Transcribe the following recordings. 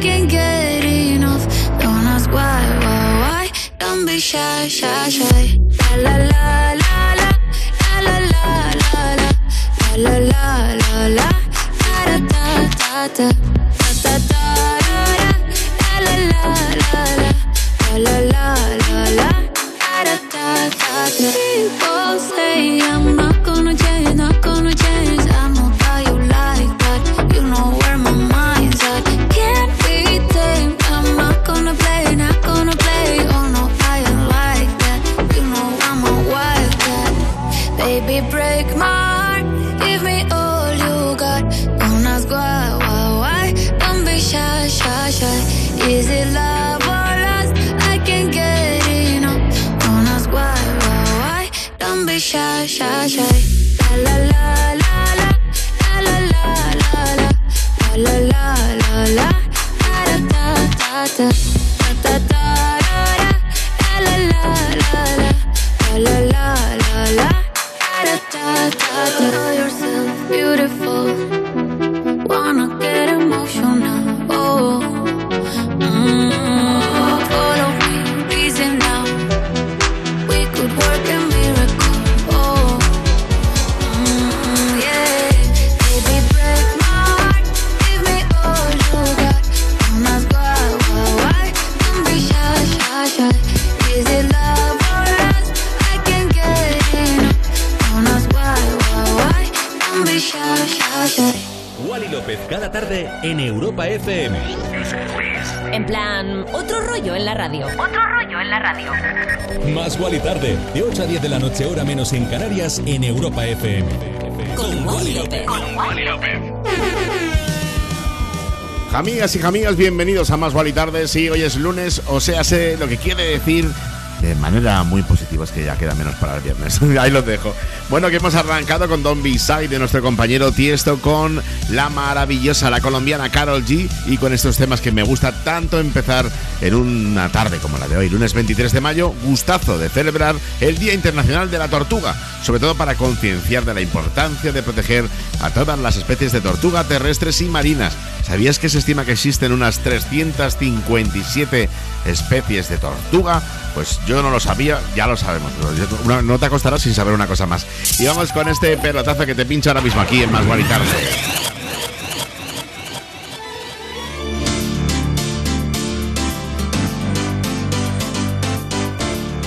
can't get enough. Don't ask why, why, why. Don't be shy, shy, shy. La la la la la. La la la la la. La la la la la. Da da da da noche, hora menos en Canarias, en Europa FM. Con Wally López. Amigas y amigas, bienvenidos a Más Wally Tarde. Sí, hoy es lunes, o sea, sé lo que quiere decir de manera muy positiva, es que ya queda menos para el viernes. Ahí los dejo. Bueno, que hemos arrancado con Don B-Side de nuestro compañero Tiesto, con la maravillosa, la colombiana Carol G, y con estos temas que me gusta tanto empezar en una tarde como la de hoy, lunes 23 de mayo, gustazo de celebrar el Día Internacional de la Tortuga, sobre todo para concienciar de la importancia de proteger a todas las especies de tortuga terrestres y marinas. ¿Sabías que se estima que existen unas 357 especies de tortuga? Pues yo no lo sabía, ya lo sabemos. No te acostarás sin saber una cosa más. Y vamos con este pelotazo que te pincho ahora mismo aquí en Más Guay Tarde.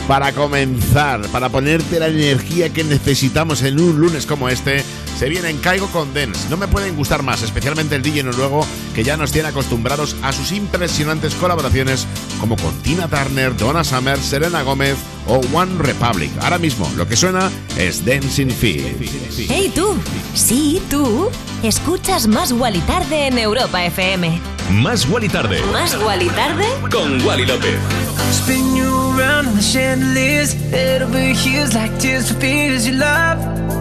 Para comenzar, para ponerte la energía que necesitamos en un lunes como este, se viene en Caigo con Dance. No me pueden gustar más, especialmente el DJ noruego que ya nos tiene acostumbrados a sus impresionantes colaboraciones como con Tina Turner, Donna Summer, Serena Gómez o One Republic. Ahora mismo lo que suena es Dancing Feet. Hey tú, sí tú, escuchas Más Wally Tarde en Europa FM. Más Wally tarde, Más Wally Tarde con Wally López. Spin you around the chandeliers. Over heels like tears for fears you love.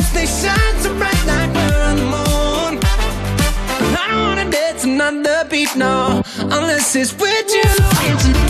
Lights, they shine so bright like we're on the moon. I don't wanna dance another beat, no, unless it's with you.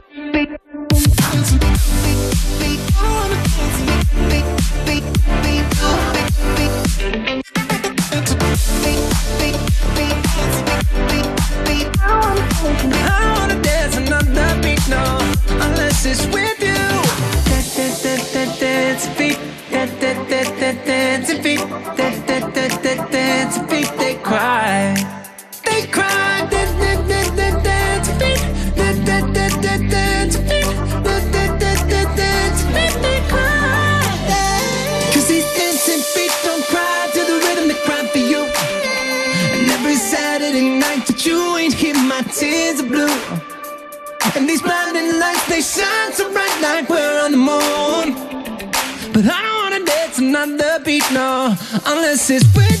unless it's with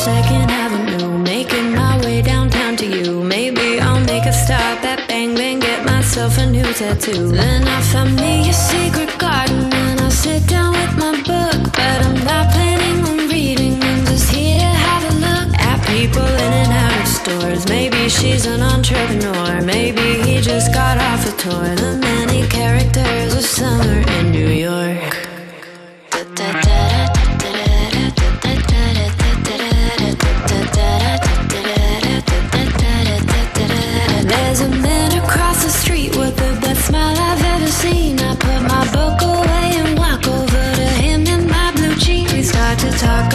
Second Avenue, making my way downtown to you. Maybe I'll make a stop at Bang Bang, get myself a new tattoo. Then I find me a secret garden and I'll sit down with my book. But I'm not planning on reading, I'm just here to have a look at people in and out of stores. Maybe she's an entrepreneur, maybe he just got off a tour. The many characters of summer in New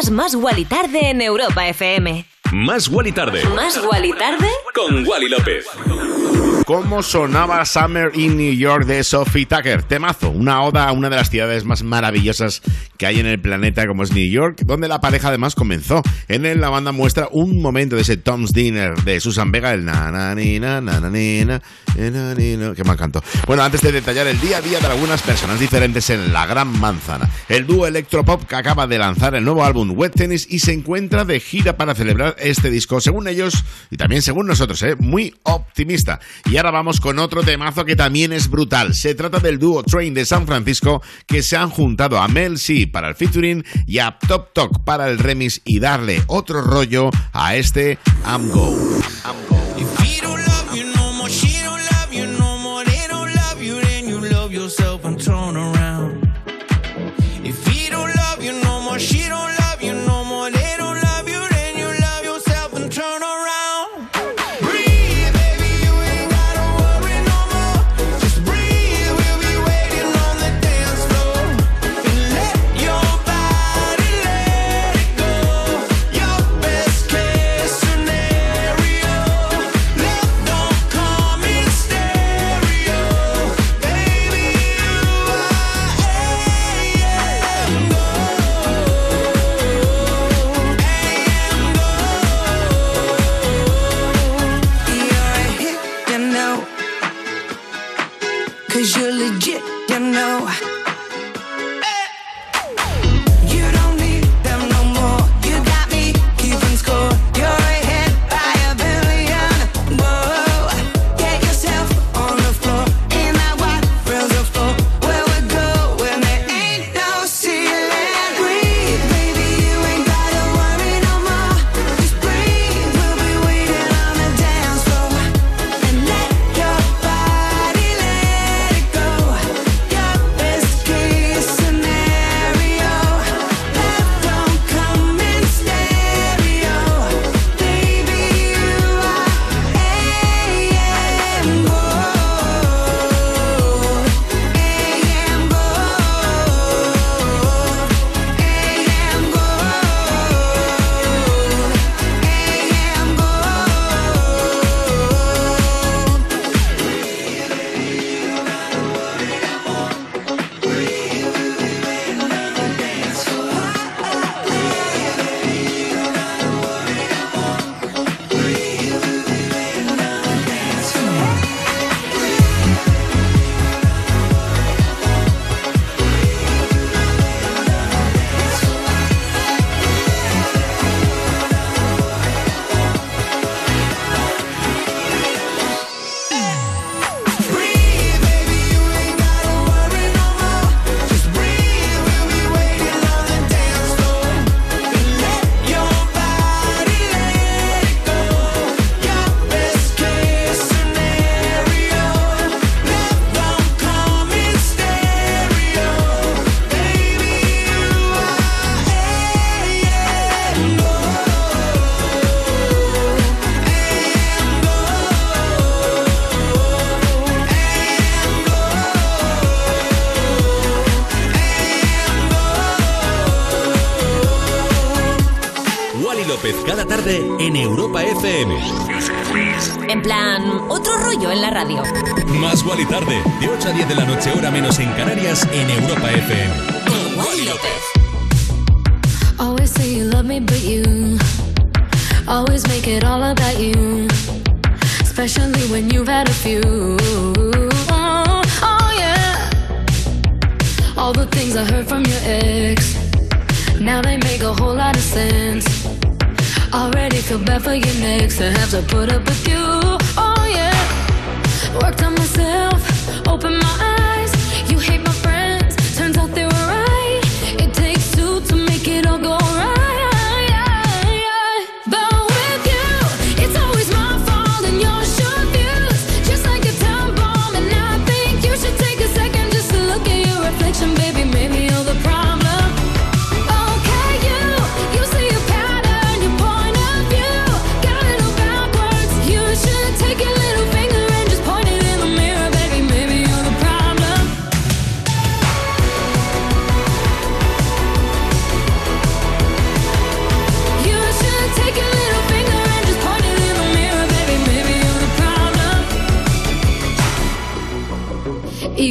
Escuchas Más Wally Tarde en Europa FM. Más Wally Tarde. Más Wally Tarde con Wally López cómo sonaba Summer in New York de Sophie Tucker. Temazo, una oda a una de las ciudades más maravillosas que hay en el planeta como es New York, donde la pareja además comenzó. En él la banda muestra un momento de ese Tom's Dinner de Susan Vega, el na na ni na na na ni na que mal canto. Bueno, antes de detallar el día a día de algunas personas diferentes en la Gran Manzana, el dúo electropop que acaba de lanzar el nuevo álbum Wet Tennis y se encuentra de gira para celebrar este disco, según ellos y también según nosotros, ¿eh? muy optimista. Y ahora vamos con otro temazo que también es brutal. Se trata del dúo Train de San Francisco que se han juntado a Mel C para el featuring y a Top Talk para el remix y darle otro rollo a este I'm. I'm Go. Now they make a whole lot of sense. Already feel bad for your next to have to put up with you. Oh yeah, worked on myself, open my eyes.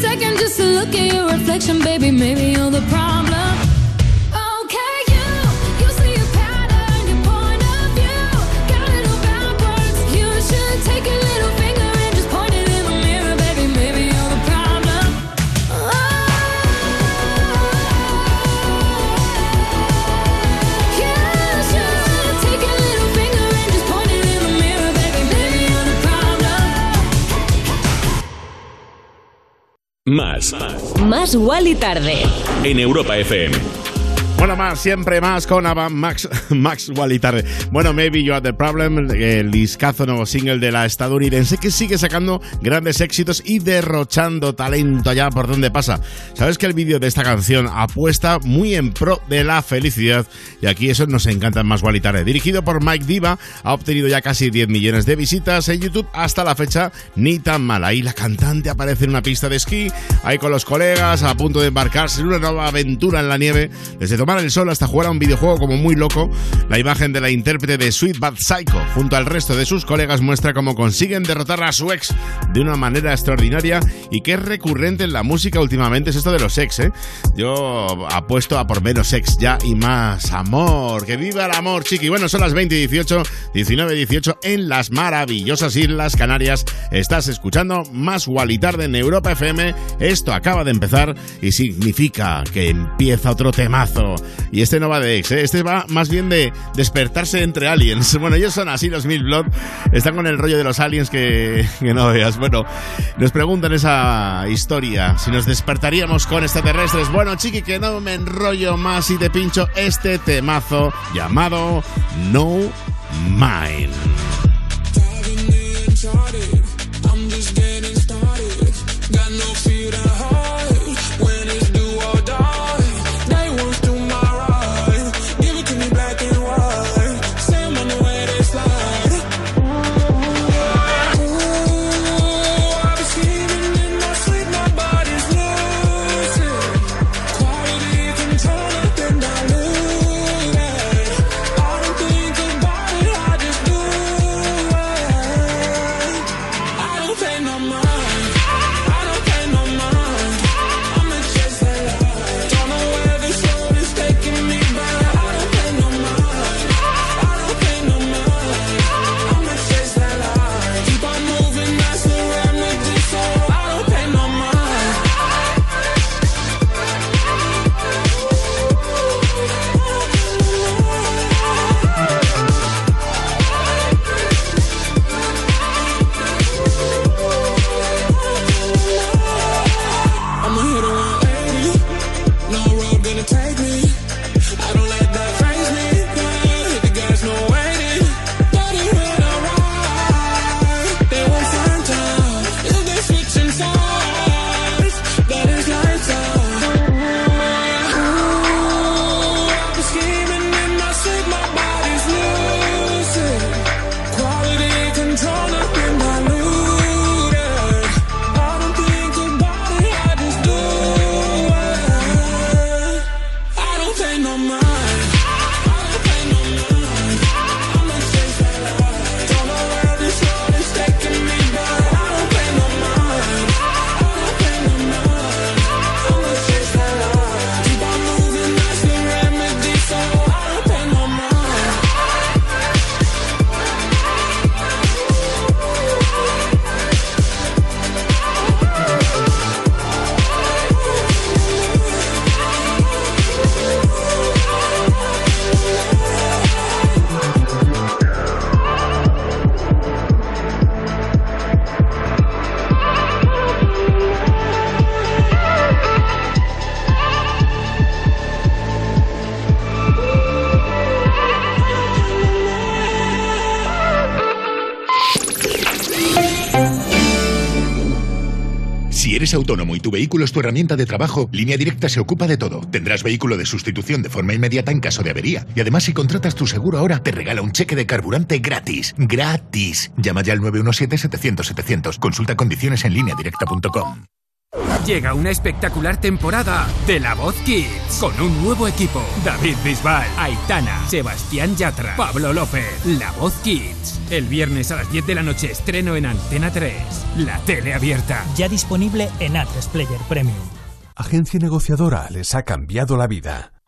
second just to look at your reflection, baby. Maybe you're the problem. Más. Más Wally tarde. En Europa FM. Bueno, más, siempre más con Ava Max, Max Wally tarde. Bueno, Maybe You Are the Problem, el discazo nuevo single de la estadounidense que sigue sacando grandes éxitos y derrochando talento allá por donde pasa. Sabes que el vídeo de esta canción apuesta muy en pro de la felicidad y aquí eso nos encanta en Más Wally tarde. Dirigido por Mike Diva, ha obtenido ya casi 10 millones de visitas en YouTube hasta la fecha, ni tan mal. Ahí la cantante aparece en una pista de esquí, ahí con los colegas, a punto de embarcarse en una nueva aventura en la nieve, desde tomar el sol hasta jugar a un videojuego como muy loco. La imagen de la intérprete de Sweet Bad Psycho junto al resto de sus colegas muestra cómo consiguen derrotar a su ex de una manera extraordinaria y que es recurrente en la música últimamente es esto de los ex, ¿eh? Yo apuesto a por menos ex ya y más amor. Que viva el amor, chiqui. Bueno, son las 20 y 18, 19 y 18 en las maravillosas Islas Canarias. Estás escuchando más Wally tarde en Europa FM. Esto acaba de empezar y significa que empieza otro temazo. Y este no va de ex, ¿eh? este va más bien de despertarse entre aliens. Bueno, ellos son así, los Mil Blood. Están con el rollo de los aliens que, que no veas. Bueno, nos preguntan esa historia, si nos despertaríamos con extraterrestres. Bueno, chiqui, que no me enrollo más y te pincho este temazo llamado No Mine. Autónomo y tu vehículo es tu herramienta de trabajo, Línea Directa se ocupa de todo. Tendrás vehículo de sustitución de forma inmediata en caso de avería. Y además, si contratas tu seguro ahora, te regala un cheque de carburante gratis. ¡Gratis! Llama ya al 917-700-700. Consulta condiciones en lineadirecta.com. Llega una espectacular temporada de La Voz Kids con un nuevo equipo. David Bisbal, Aitana, Sebastián Yatra, Pablo López. La Voz Kids. El viernes a las 10 de la noche estreno en Antena 3. La tele abierta. Ya disponible en A3 Player Premium. Agencia negociadora les ha cambiado la vida.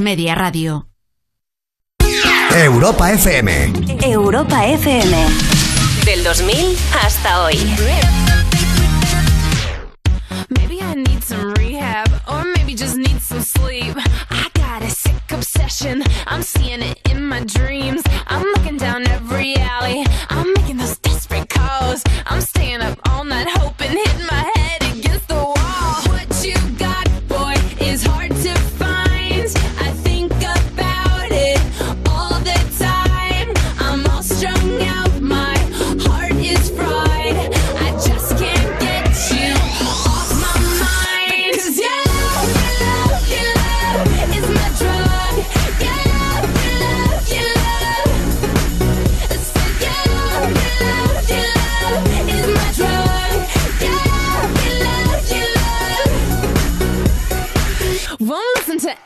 Media Radio. Europa FM. Europa FM. Del 2000 hasta hoy. Maybe I need some rehab, or maybe just need some sleep. I got a sick obsession, I'm seeing it in my dreams. I'm looking down every alley, I'm making those desperate calls. I'm staying up all night hoping, hitting my head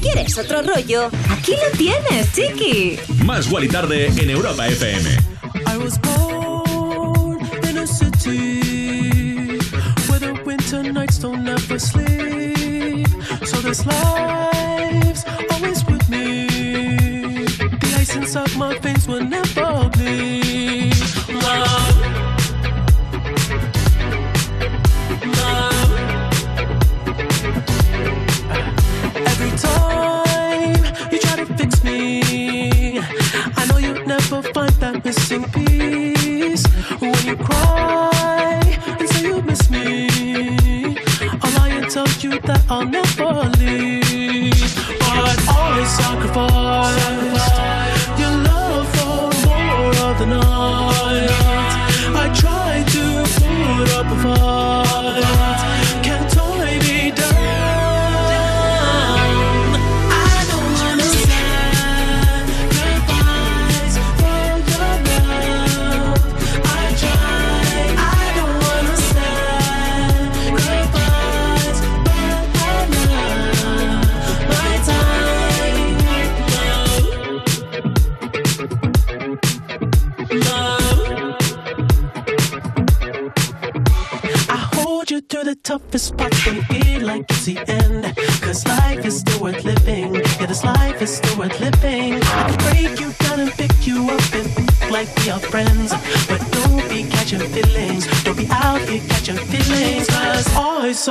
quieres otro rollo, aquí lo tienes, chiqui. Más Guali Tarde en Europa FM. I was born in a city where the winter nights don't ever sleep. So this life's always with me. The ice inside my veins will never bleed. Love. You that I'll never leave. But always sacrifice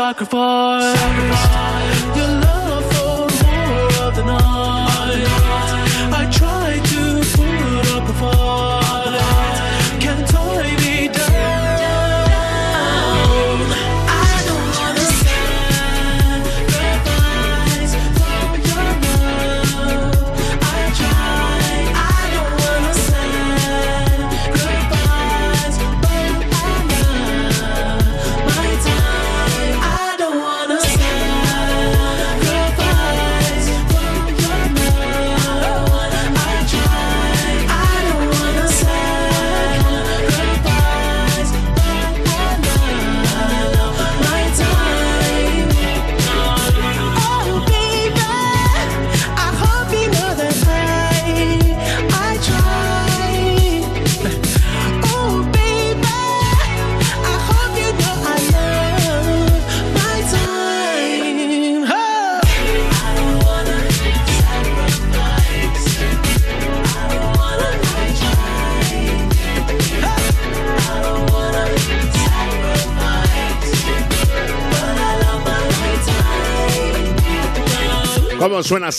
I sacrifice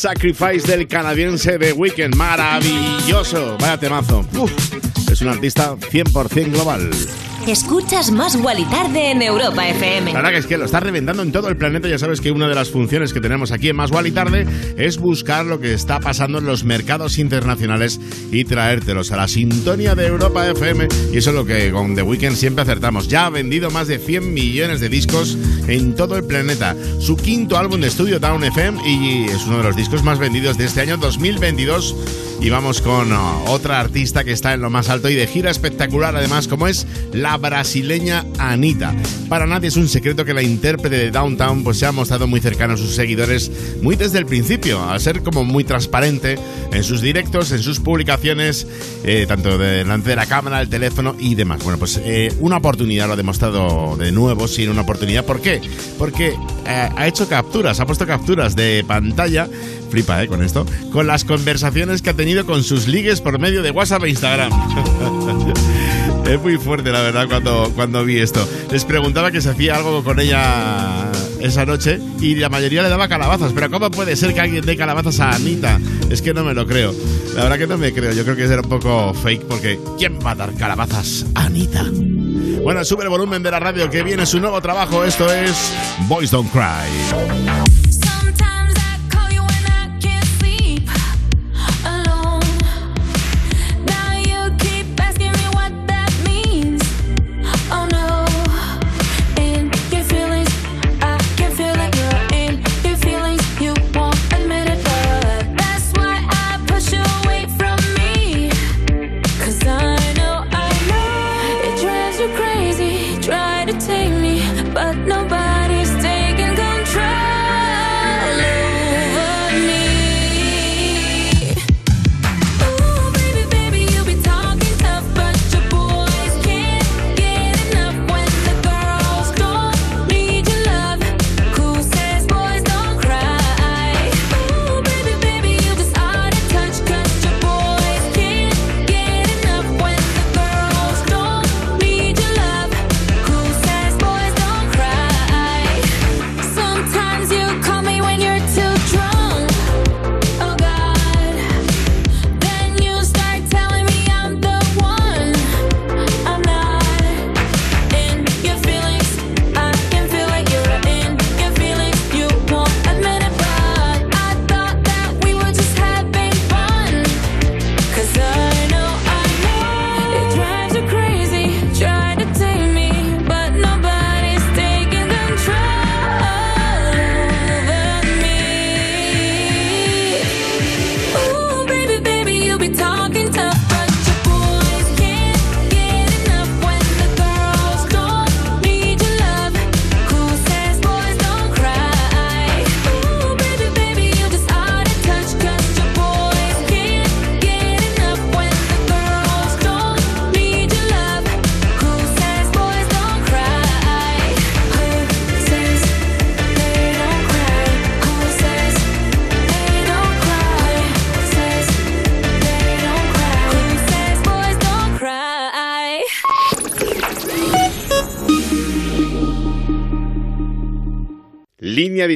Sacrifice del canadiense de Weekend? Maravilloso. Vaya temazo. Uf, es un artista 100% global. Escuchas Más Guali Tarde en Europa FM. La verdad que es que lo está reventando en todo el planeta. Ya sabes que una de las funciones que tenemos aquí en Más y Tarde es buscar lo que está pasando en los mercados internacionales y traértelos a la sintonía de Europa FM. Y eso es lo que con The Weeknd siempre acertamos. Ya ha vendido más de 100 millones de discos en todo el planeta. Su quinto álbum de estudio, Down FM, y es uno de los discos más vendidos de este año 2022. Y vamos con uh, otra artista que está en lo más alto y de gira espectacular, además, como es la brasileña Anita. Para nadie es un secreto que la intérprete de Downtown pues, se ha mostrado muy cercano a sus seguidores muy desde el principio, al ser como muy transparente en sus directos, en sus publicaciones, eh, tanto delante de la cámara, el teléfono y demás. Bueno, pues eh, una oportunidad lo ha demostrado de nuevo, sin una oportunidad. ¿Por qué? Porque eh, ha hecho capturas, ha puesto capturas de pantalla flipa. Con esto. Con las conversaciones que ha tenido con sus ligues por medio de WhatsApp e Instagram. es muy fuerte, la verdad, cuando, cuando vi esto. Les preguntaba que se hacía algo con ella esa noche y la mayoría le daba calabazas. Pero ¿cómo puede ser que alguien dé calabazas a Anita? Es que no me lo creo. La verdad que no me creo. Yo creo que era un poco fake porque ¿quién va a dar calabazas a Anita? Bueno, sube el volumen de la radio que viene su nuevo trabajo. Esto es Boys Don't Cry.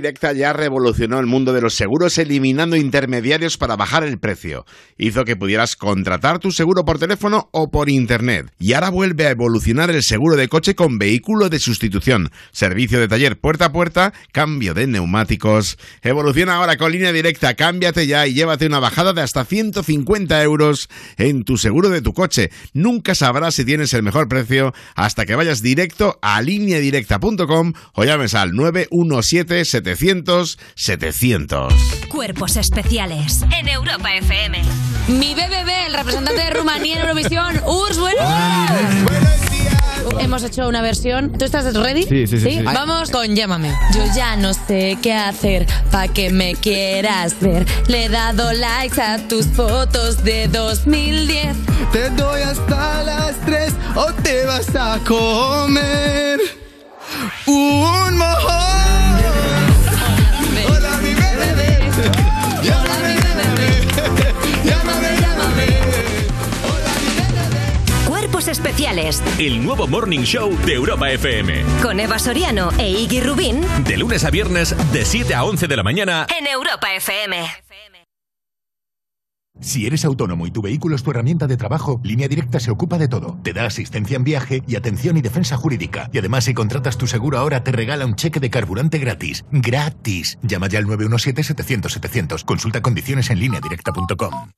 Directa ya revolucionó el mundo de los seguros eliminando intermediarios para bajar el precio. Hizo que pudieras contratar tu seguro por teléfono o por internet. Y ahora vuelve a evolucionar el seguro de coche con vehículo de sustitución, servicio de taller puerta a puerta, cambio de neumáticos. Evoluciona ahora con Línea Directa, cámbiate ya y llévate una bajada de hasta 150 euros en tu seguro de tu coche. Nunca sabrás si tienes el mejor precio hasta que vayas directo a lineadirecta.com o llames al 917 700 700. Cuerpos especiales en Europa FM. Mi BBB, el representante de Rumanía en Eurovisión, Urs, buenos Hemos hecho una versión. ¿Tú estás ready? Sí, sí, sí, sí. Vamos con Llámame. Yo ya no sé qué hacer pa' que me quieras ver. Le he dado likes a tus fotos de 2010. Te doy hasta las 3 o te vas a comer un mojón. Cuerpos especiales El nuevo Morning Show de Europa FM. con Eva Soriano e Iggy Rubín De lunes a viernes, de 7 a 11 de la mañana. en Europa FM. Si eres autónomo y tu vehículo es tu herramienta de trabajo, Línea Directa se ocupa de todo. Te da asistencia en viaje y atención y defensa jurídica. Y además, si contratas tu seguro ahora, te regala un cheque de carburante gratis. ¡Gratis! Llama ya al 917-700-700. Consulta condiciones en lineadirecta.com.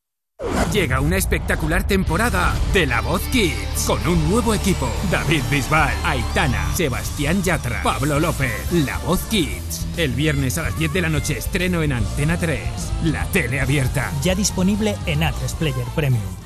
Llega una espectacular temporada de La Voz Kids con un nuevo equipo. David Bisbal, Aitana, Sebastián Yatra, Pablo López. La Voz Kids. El viernes a las 10 de la noche estreno en Antena 3. La tele abierta. Ya disponible en Atlas Player Premium.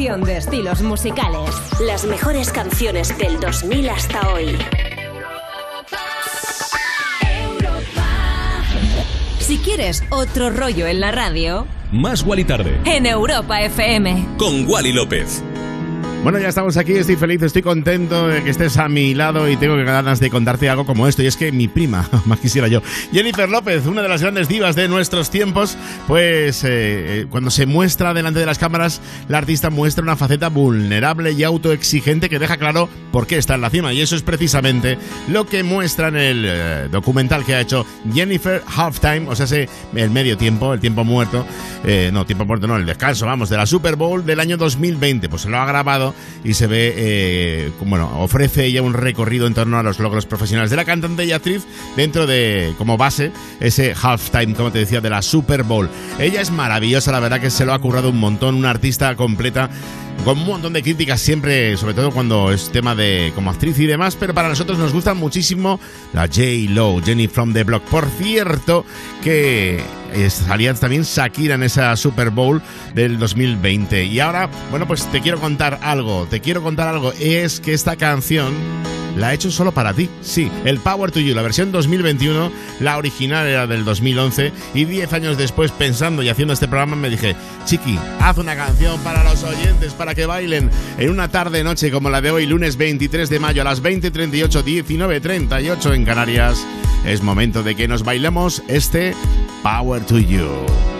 de estilos musicales. Las mejores canciones del 2000 hasta hoy. Si quieres otro rollo en la radio, Más Wally Tarde. en Europa FM. Con Wally López. Bueno, ya estamos aquí, estoy feliz, estoy contento de que estés a mi lado y tengo ganas de contarte algo como esto. Y es que mi prima, más quisiera yo, Jennifer López, una de las grandes divas de nuestros tiempos, pues eh, eh, cuando se muestra delante de las cámaras, la artista muestra una faceta vulnerable y autoexigente que deja claro por qué está en la cima. Y eso es precisamente lo que muestra en el eh, documental que ha hecho Jennifer Halftime, o sea, el medio tiempo, el tiempo muerto, eh, no, tiempo muerto no, el descanso, vamos, de la Super Bowl del año 2020. Pues se lo ha grabado y se ve, eh, bueno, ofrece ella un recorrido en torno a los logros profesionales de la cantante y actriz dentro de, como base, ese halftime, como te decía, de la Super Bowl. Ella es maravillosa, la verdad que se lo ha currado un montón, una artista completa con un montón de críticas siempre, sobre todo cuando es tema de como actriz y demás, pero para nosotros nos gusta muchísimo la J. Lo, Jenny from the Block. Por cierto, que eh, salía también Shakira en esa Super Bowl del 2020. Y ahora, bueno, pues te quiero contar algo, te quiero contar algo. Es que esta canción la ha hecho solo para ti. Sí, el Power to You, la versión 2021, la original era del 2011 y 10 años después pensando y haciendo este programa me dije, Chiqui, haz una canción para los oyentes, para que bailen en una tarde noche como la de hoy, lunes 23 de mayo a las 20.38, 19.38 en Canarias. Es momento de que nos bailemos este Power to You.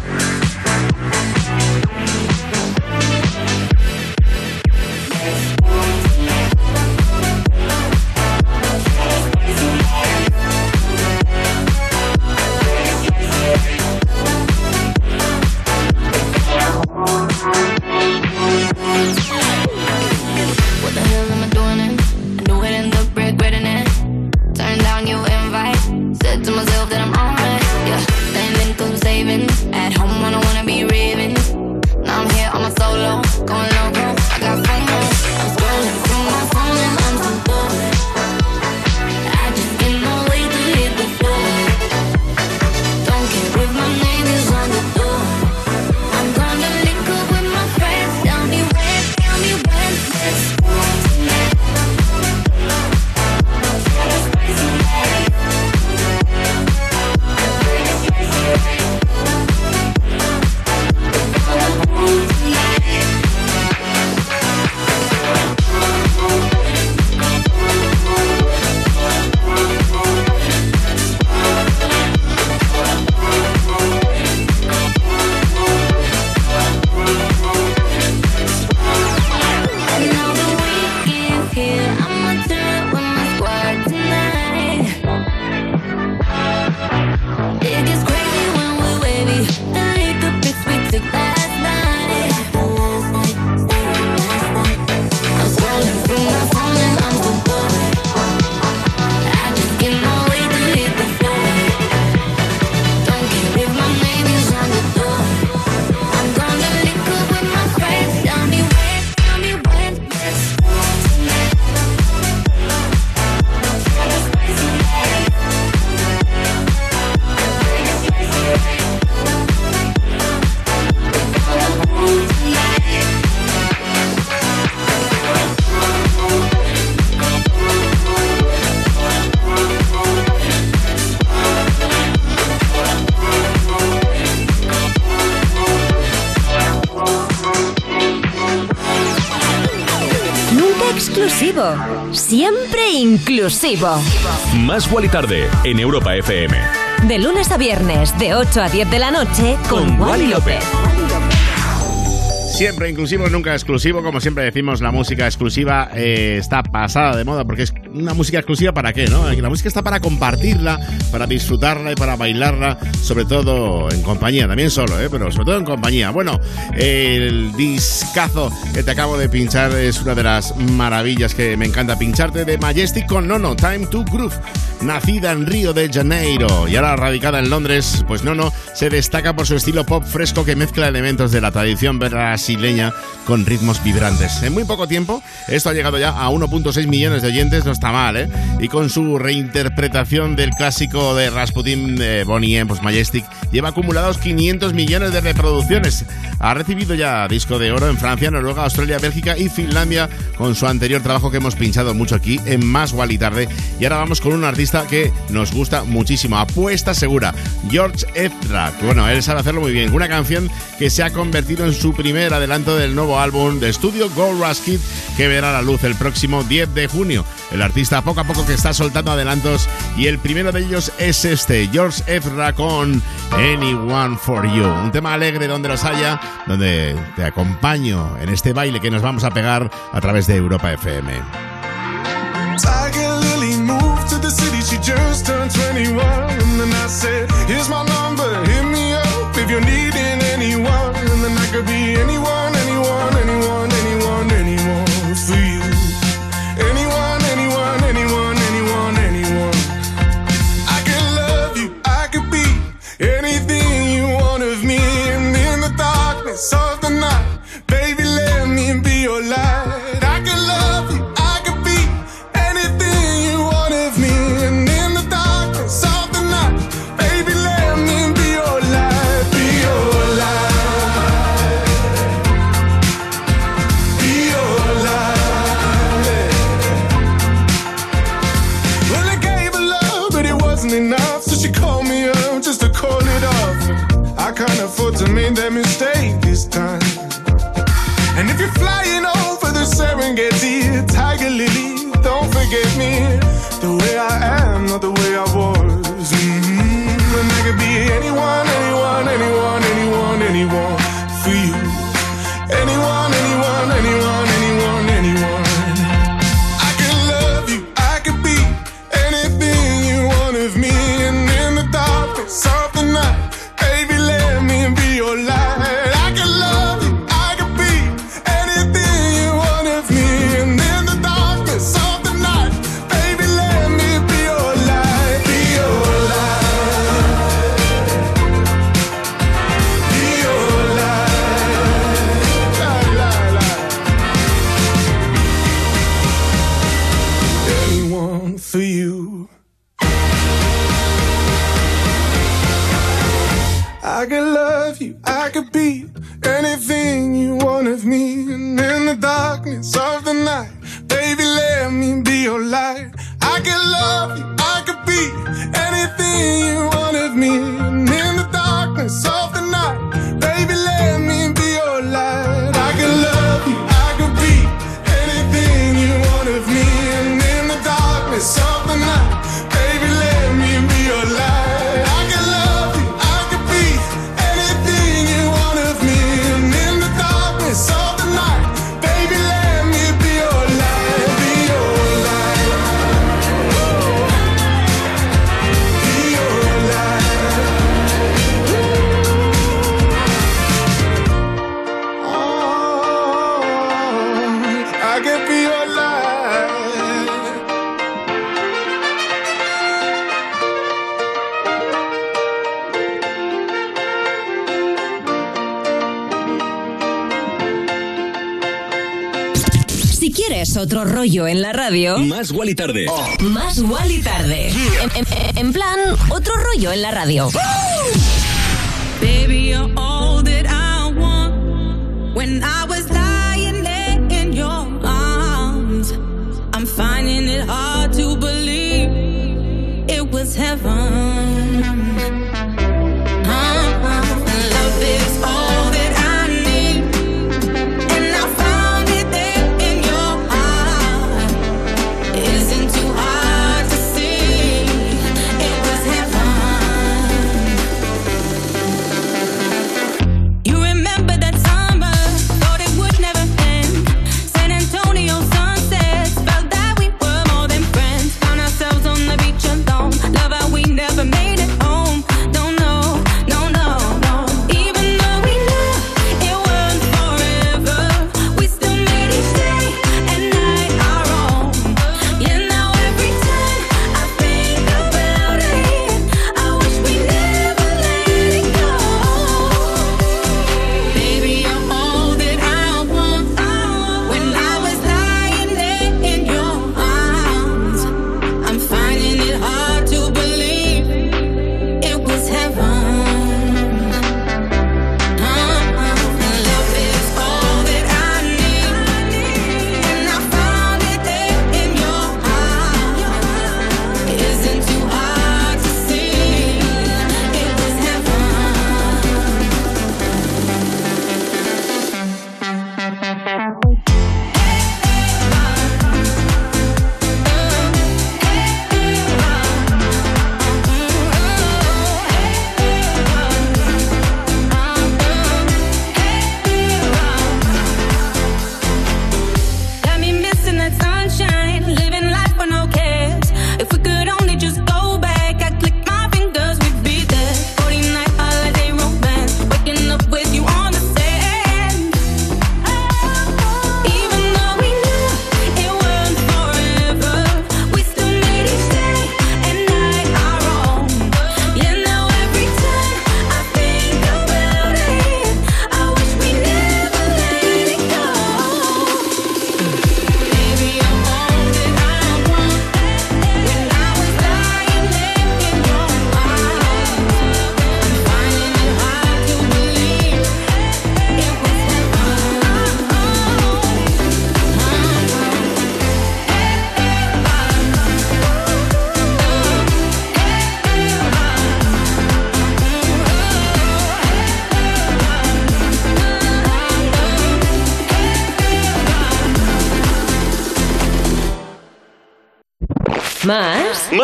inclusivo. Más Wally Tarde en Europa FM. De lunes a viernes, de 8 a 10 de la noche, con, Wally López. Siempre inclusivo, nunca exclusivo. Como siempre decimos, la música exclusiva eh, está pasada de moda porque es una música exclusiva para qué, ¿no? La música está para compartirla, para disfrutarla y para bailarla, sobre todo en compañía, también solo, ¿eh? Pero sobre todo en compañía. Bueno, el discazo que te acabo de pinchar es una de las maravillas que me encanta pincharte de Majestic con Nono, Time to Groove. Nacida en Río de Janeiro y ahora radicada en Londres, pues Nono se destaca por su estilo pop fresco que mezcla elementos de la tradición brasileña con ritmos vibrantes. En muy poco tiempo, esto ha llegado ya a 1.6 millones de oyentes, está mal, ¿eh? Y con su reinterpretación del clásico de Rasputin, eh, Bonnie M, pues Majestic, lleva acumulados 500 millones de reproducciones. Ha recibido ya disco de oro en Francia, Noruega, Australia, Bélgica y Finlandia con su anterior trabajo que hemos pinchado mucho aquí en Más Wally Tarde. Y ahora vamos con un artista que nos gusta muchísimo, apuesta segura, George Ezra. Bueno, él sabe hacerlo muy bien. Una canción que se ha convertido en su primer adelanto del nuevo álbum de estudio Gold Rush Kid que verá la luz el próximo 10 de junio. El artista poco a poco que está soltando adelantos y el primero de ellos es este, George Ezra con Anyone for You. Un tema alegre donde los haya, donde te acompaño en este baile que nos vamos a pegar a través de Europa FM. Tiger Lily moved to the city, she just turned 21. And then I said, Here's my number, hit me up if you're needing anyone. And then I could be rollo en la radio, Más Wally Tarde. más Wally tarde. En, en- en plan, otro rollo en la radio.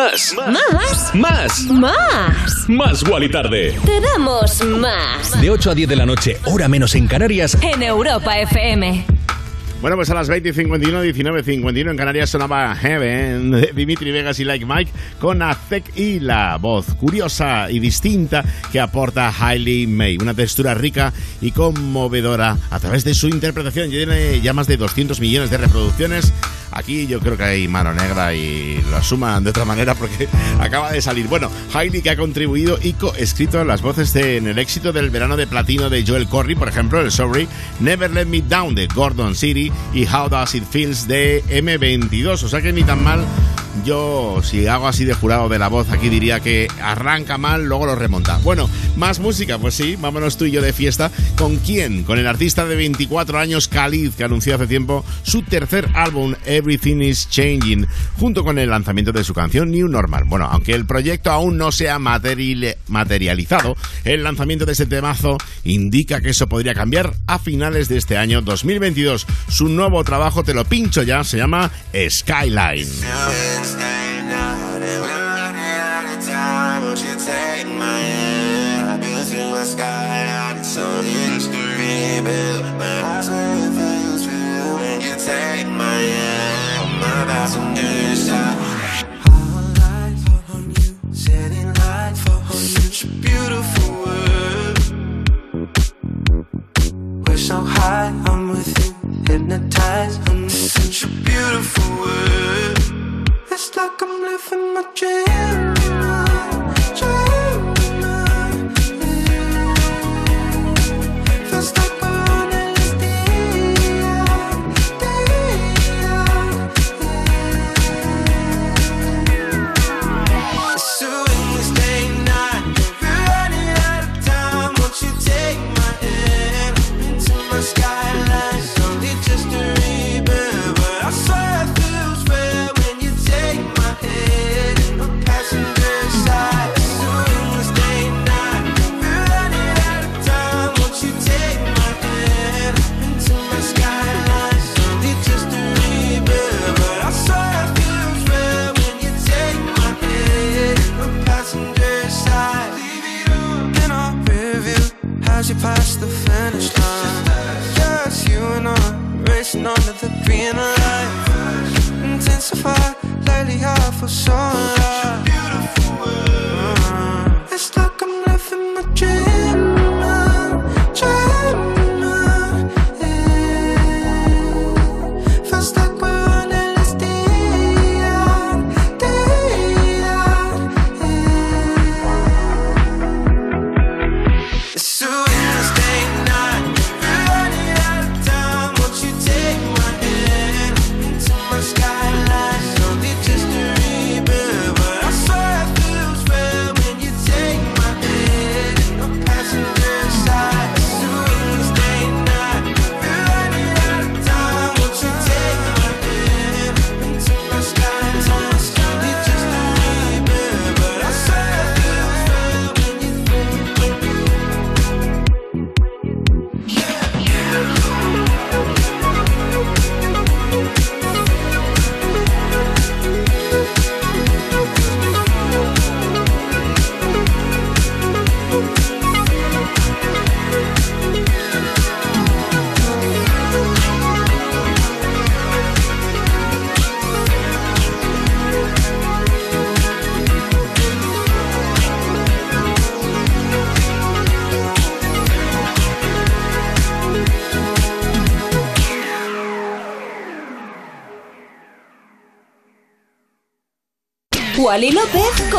¿Más? Más. ¿Más? Más. ¿Más? Más Wally Tarde. Te damos más. De 8 a 10 de la noche, hora menos en Canarias. En Europa FM. Bueno, pues a las 20 y 51, 19 51 en Canarias sonaba Heaven de Dimitri Vegas y Like Mike con Azek y la voz curiosa y distinta que aporta Hailey May. Una textura rica y conmovedora a través de su interpretación. Tiene ya más de 200 millones de reproducciones. Aquí yo creo que hay mano negra y lo suman de otra manera porque acaba de salir. Bueno, Hailey que ha contribuido y coescrito las voces de, en el éxito del verano de platino de Joel Corry, por ejemplo, el Sorry, Never Let Me Down de Gordon City y How Does It Feels de M22. O sea que ni tan mal. Yo, si hago así de jurado de la voz, aquí diría que arranca mal, luego lo remonta. Bueno, más música, pues sí, vámonos tú y yo de fiesta. ¿Con quién? Con el artista de 24 años, Khalid, que anunció hace tiempo su tercer álbum, Everything is Changing, junto con el lanzamiento de su canción New Normal. Bueno, aunque el proyecto aún no se ha materiali- materializado, el lanzamiento de este temazo indica que eso podría cambiar a finales de este año 2022. Su nuevo trabajo, te lo pincho ya, se llama Skyline. staying out and running out of time. Won't you take my hand? I've been through a skyline, it's on but my eyes were refused for you. When you take my hand, I'm about to do you. Such a beautiful world. We're so high, I'm with you Hypnotized such a beautiful world. It's like I'm living my dream. Pass the finish line, yes, you and I racing under the green light. Intensify, lately I feel so alive.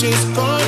just gone.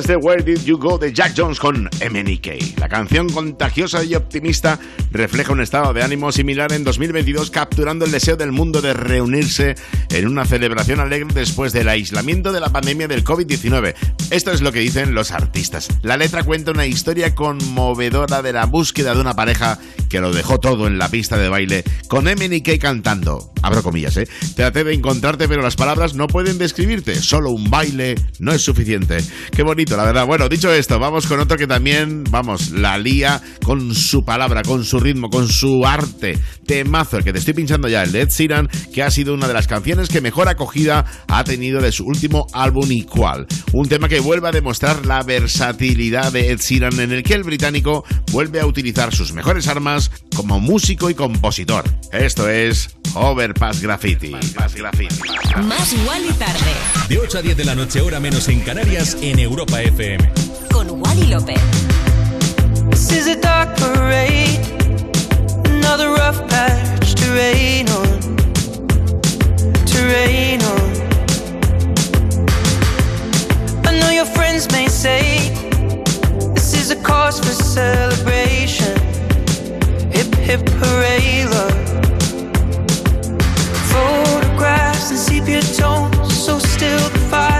Este Where Did You Go de Jack Jones con MNK. La canción contagiosa y optimista refleja un estado de ánimo similar en 2022, capturando el deseo del mundo de reunirse en una celebración alegre después del aislamiento de la pandemia del COVID-19. Esto es lo que dicen los artistas. La letra cuenta una historia conmovedora de la búsqueda de una pareja que lo dejó todo en la pista de baile con MNK cantando. Abro comillas, ¿eh? Traté de encontrarte, pero las palabras no pueden describirte. Solo un baile no es suficiente. Qué bonito, la verdad. Bueno, dicho esto, vamos con otro que también, vamos, la lía con su palabra, con su ritmo, con su arte. Temazo, el que te estoy pinchando ya, el de Ed Sheeran, que ha sido una de las canciones que mejor acogida ha tenido de su último álbum Equal. Un tema que vuelve a demostrar la versatilidad de Ed Sheeran, en el que el británico vuelve a utilizar sus mejores armas como músico y compositor. Esto es Overpass Graffiti. Más Wally tarde. De 8 a 10 de la noche, hora menos en Canarias, en Europa FM. Con Wally López. This is a dark parade, another rough patch to rain on, to rain on. I know your friends may say this is a cause for celebration. Hip hip hooray, love. Photographs and sepia tones, so still the fire's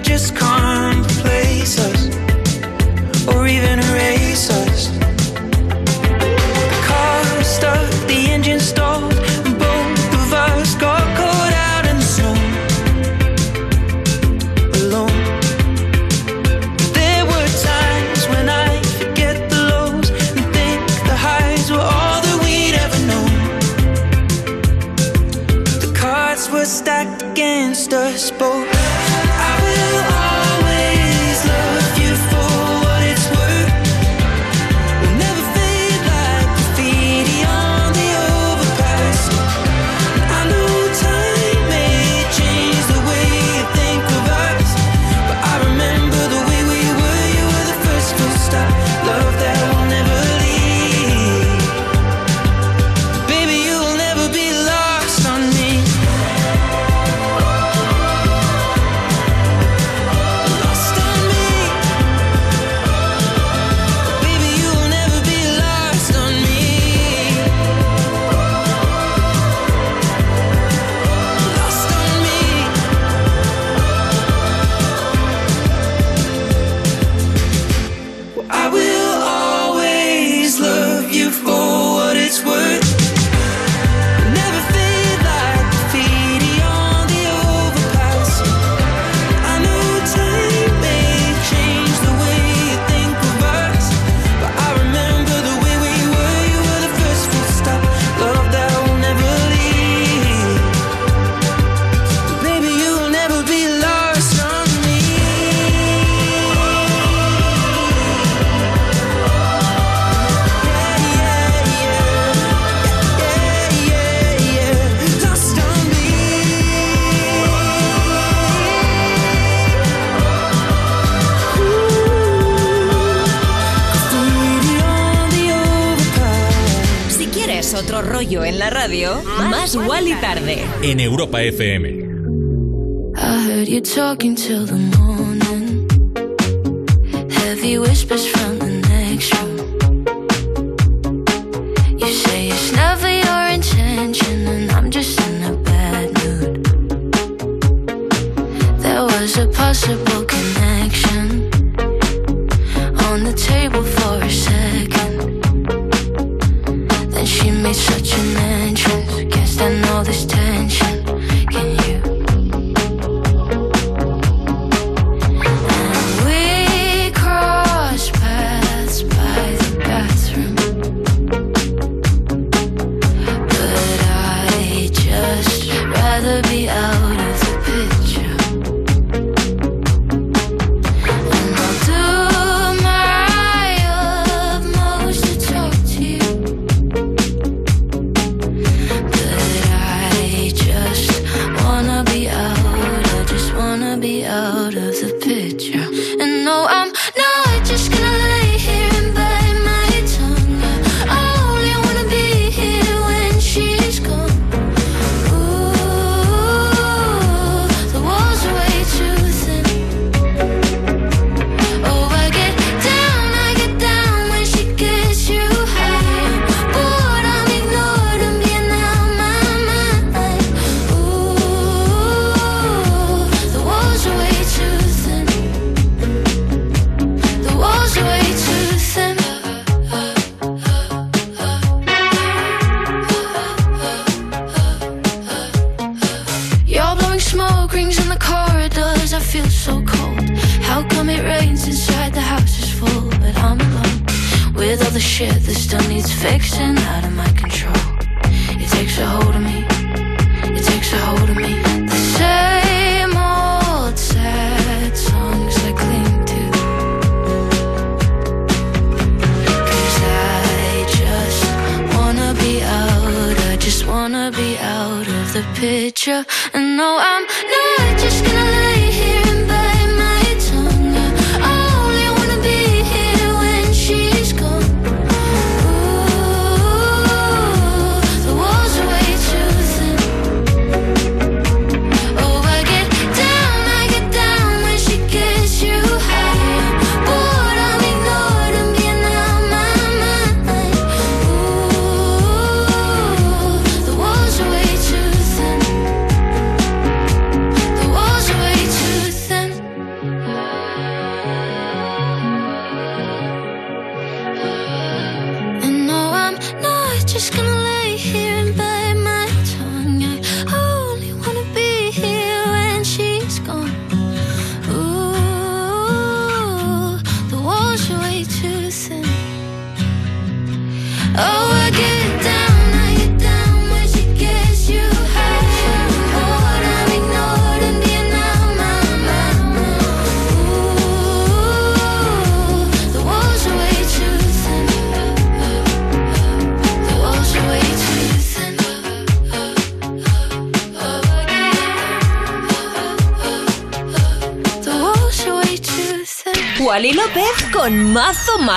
Just can't replace us or even erase us. The car stuck, the engine stalled, and both of us got caught out in the snow. Alone. There were times when I forget the lows and think the highs were all that we'd ever known. The cards were stacked against us escuchas Tarde en Europa FM. I heard you talking till the morning.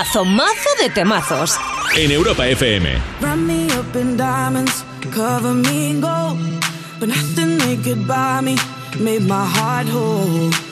mazo, mazo de temazos. En Europa FM. Run me up in diamonds, cover me in gold. But nothing they could buy me, made my heart whole.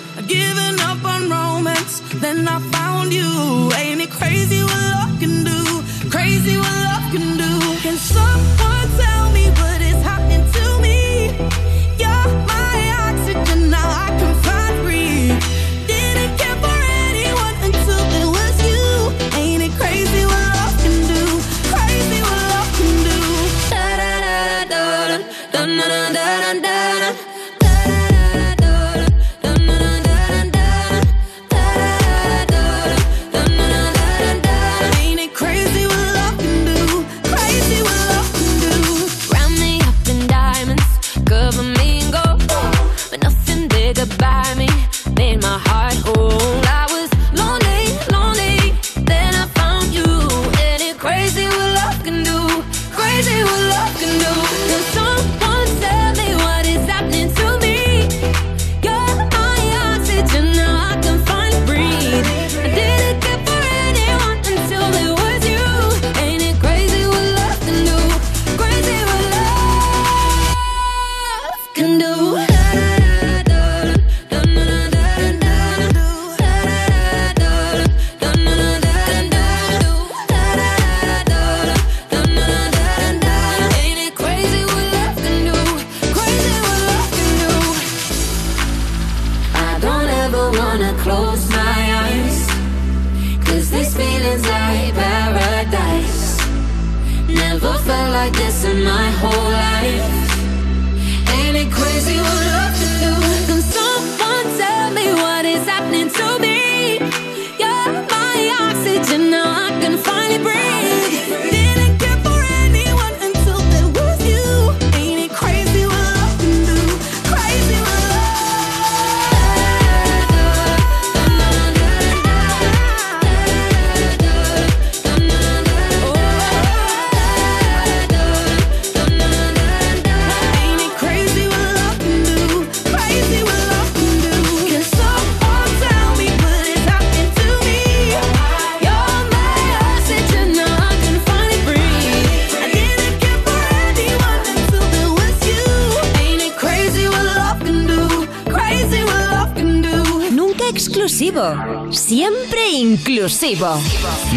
Inclusivo.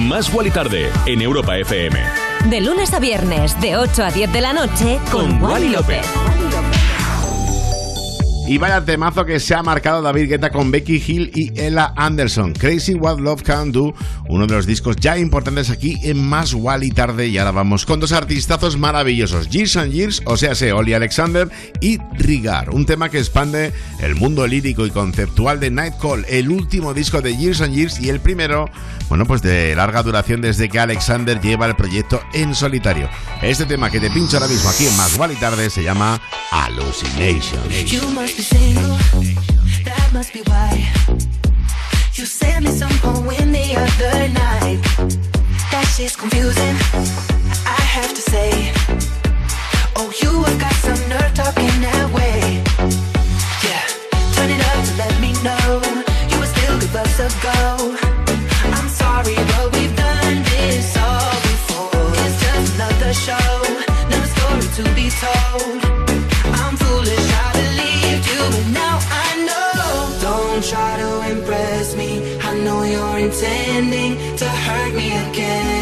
Más Wally Tarde en Europa FM. De lunes a viernes, de 8 a 10 de la noche, con, Con Wally López. Y vaya temazo que se ha marcado David Guetta con Becky Hill y Ella Anderson. Crazy What Love Can Do, uno de los discos ya importantes aquí en Más Wally Tarde. Y ahora vamos con dos artistazos maravillosos: Years and Years, o sea, se Oli Alexander y Rigar. Un tema que expande el mundo lírico y conceptual de Nightcall, el último disco de Years and Years y el primero, bueno, pues de larga duración desde que Alexander lleva el proyecto en solitario. Este tema que te pincho ahora mismo aquí en Más Wally Tarde se llama Hallucination. Try to impress me. I know you're intending to hurt me again.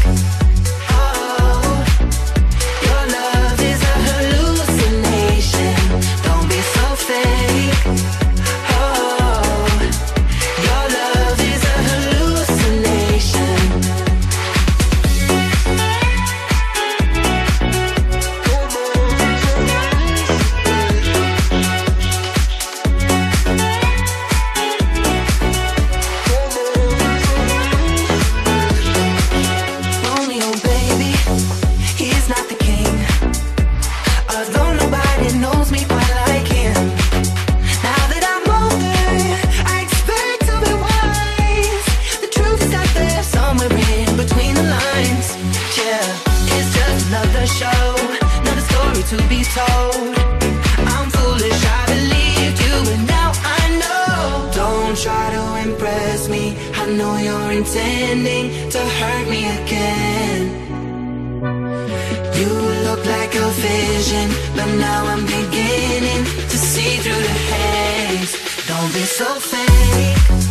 I'm foolish, I believed you, now I know. Don't try to impress me. I know you're intending to hurt me again. You look like a vision, but now I'm beginning to see through the haze. Don't be so fake.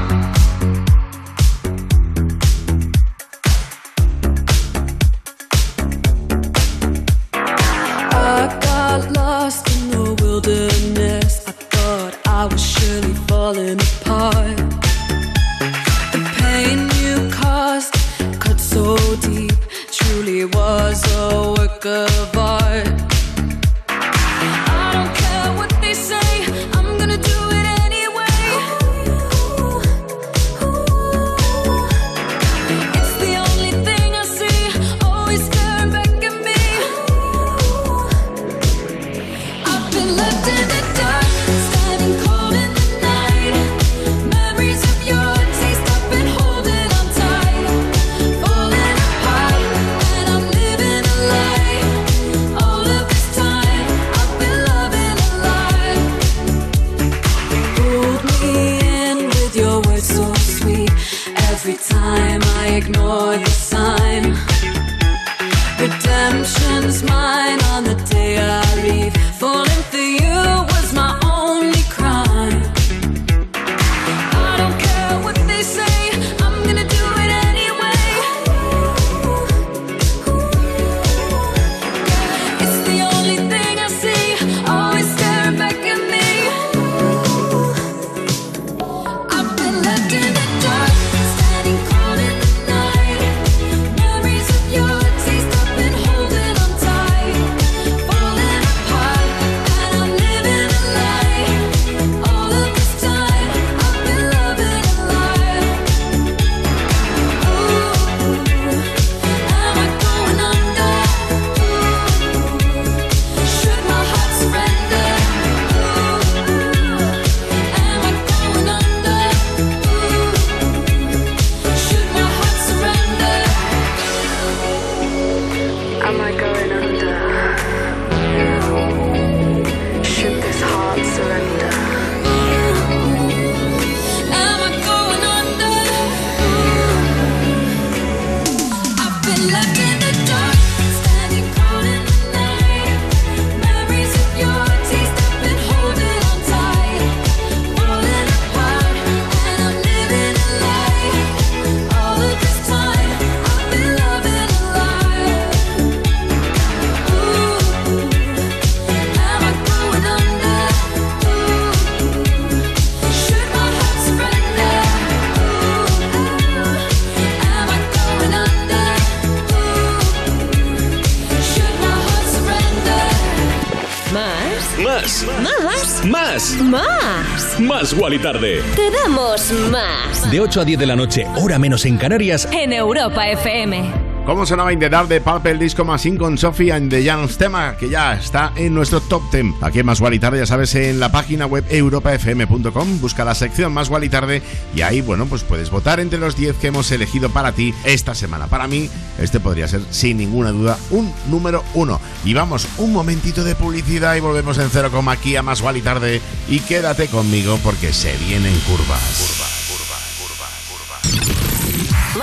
Más. Wally tarde. Te damos más. De 8 a 10 de la noche, hora menos en Canarias, En Europa FM. ¿Cómo sonaba In the Dark de Purple Disco Machine con Sophie and the Youngs tema que ya está en nuestro top 10? Aquí en Más Gual y Tarde, ya sabes, en la página web europafm.com, busca la sección Más Gual y Tarde y ahí, bueno, pues puedes votar entre los 10 que hemos elegido para ti esta semana. Para mí, este podría ser, sin ninguna duda, un número uno. Y vamos, un momentito de publicidad y volvemos en cero coma aquí a Más Gual y Tarde y quédate conmigo porque se vienen curvas.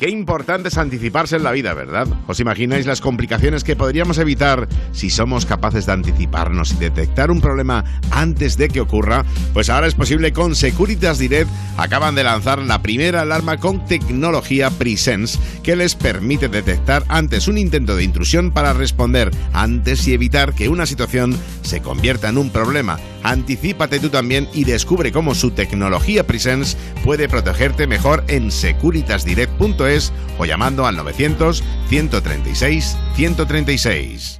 Qué importante es anticiparse en la vida, ¿verdad? ¿Os imagináis las complicaciones que podríamos evitar si somos capaces de anticiparnos y detectar un problema antes de que ocurra? Pues ahora es posible con Securitas Direct. Acaban de lanzar la primera alarma con tecnología Presence que les permite detectar antes un intento de intrusión para responder antes y evitar que una situación se convierta en un problema. Anticípate tú también y descubre cómo su tecnología Presence puede protegerte mejor en securitasdirect.es o llamando al 900 136 136.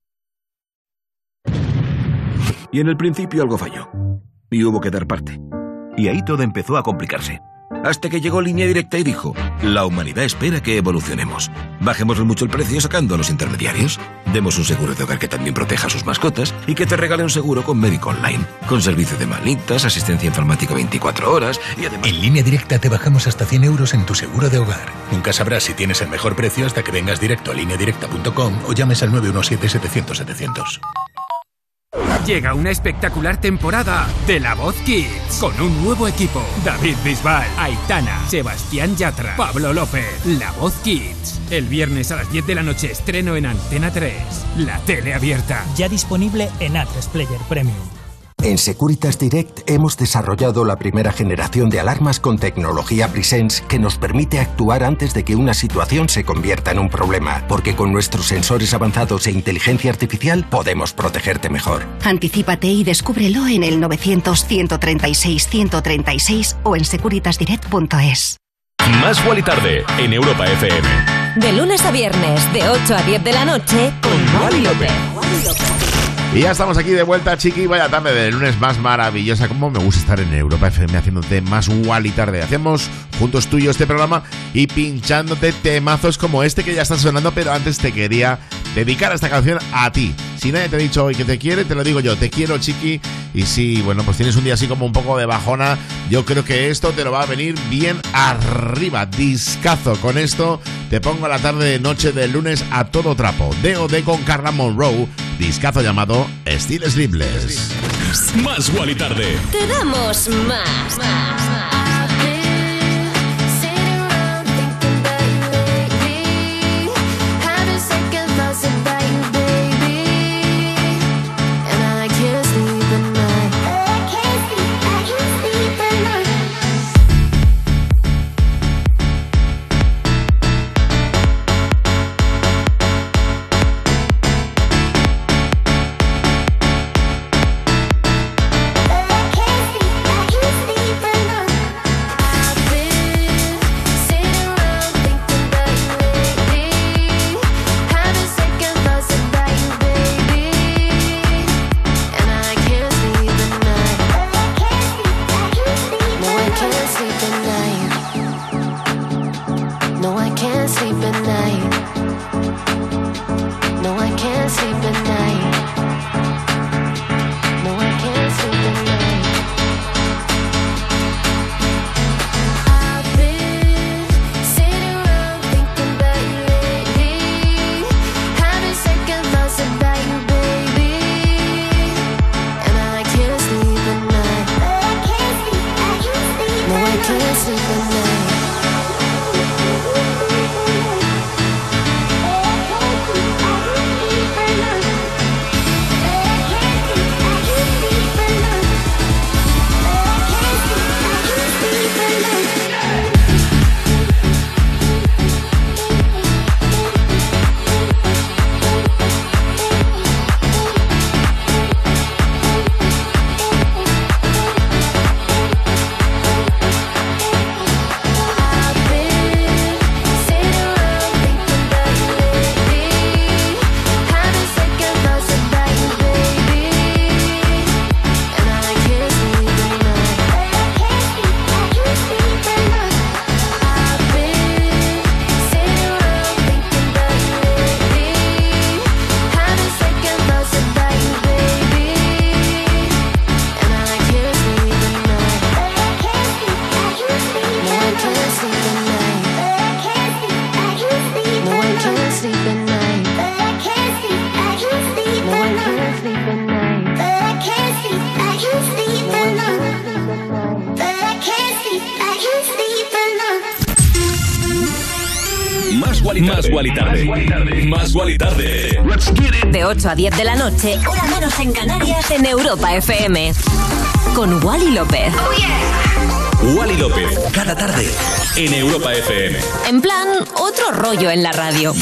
Y en el principio algo falló. Y hubo que dar parte. Y ahí todo empezó a complicarse. Hasta que llegó Línea Directa y dijo, la humanidad espera que evolucionemos. Bajémosle mucho el precio sacando a los intermediarios. Demos un seguro de hogar que también proteja a sus mascotas y que te regale un seguro con médico online, con servicio de manitas, asistencia informática 24 horas y además... En línea directa te bajamos hasta 100 euros en tu seguro de hogar. Nunca sabrás si tienes el mejor precio hasta que vengas directo a lineadirecta.com o llames al 917-700-700. Llega una espectacular temporada de La Voz Kids con un nuevo equipo. David Bisbal, Aitana, Sebastián Yatra, Pablo López. La Voz Kids. El viernes a las 10 de la noche estreno en Antena 3. La tele abierta. Ya disponible en A3 Player Premium. En Securitas Direct hemos desarrollado la primera generación de alarmas con tecnología Presence que nos permite actuar antes de que una situación se convierta en un problema, porque con nuestros sensores avanzados e inteligencia artificial podemos protegerte mejor. Anticípate y descúbrelo en el 900-136-136 o en securitasdirect.es. Más Wally Tarde en Europa FM. De lunes a viernes, de 8 a 10 de la noche, con Wally López. Y ya estamos aquí de vuelta, chiqui. Vaya tarde de lunes más maravillosa. Como me gusta estar en Europa FM haciéndote más Wally tarde. Hacemos juntos tuyo este programa y pinchándote temazos como este que ya está sonando. Pero antes te quería dedicar esta canción a ti. Si nadie te ha dicho hoy que te quiere, te lo digo yo. Te quiero, chiqui. Y si, bueno, pues tienes un día así como un poco de bajona, yo creo que esto te lo va a venir bien arriba. Discazo. Con esto te pongo la tarde de noche del lunes a todo trapo. D.O.D. con Carla Monroe. Discazo llamado Still Sleepless. Más Wally Tarde. Te damos más. Having 8 a 10 de la noche, hora menos en Canarias, en Europa FM. Con Wally López. Wally López. Cada tarde. En Europa FM. En plan, otro rollo en la radio.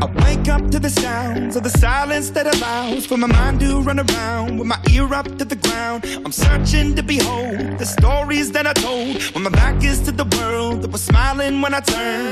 I wake up to the sounds of the silence that allows for my mind to run around with my ear up to the ground. I'm searching turn.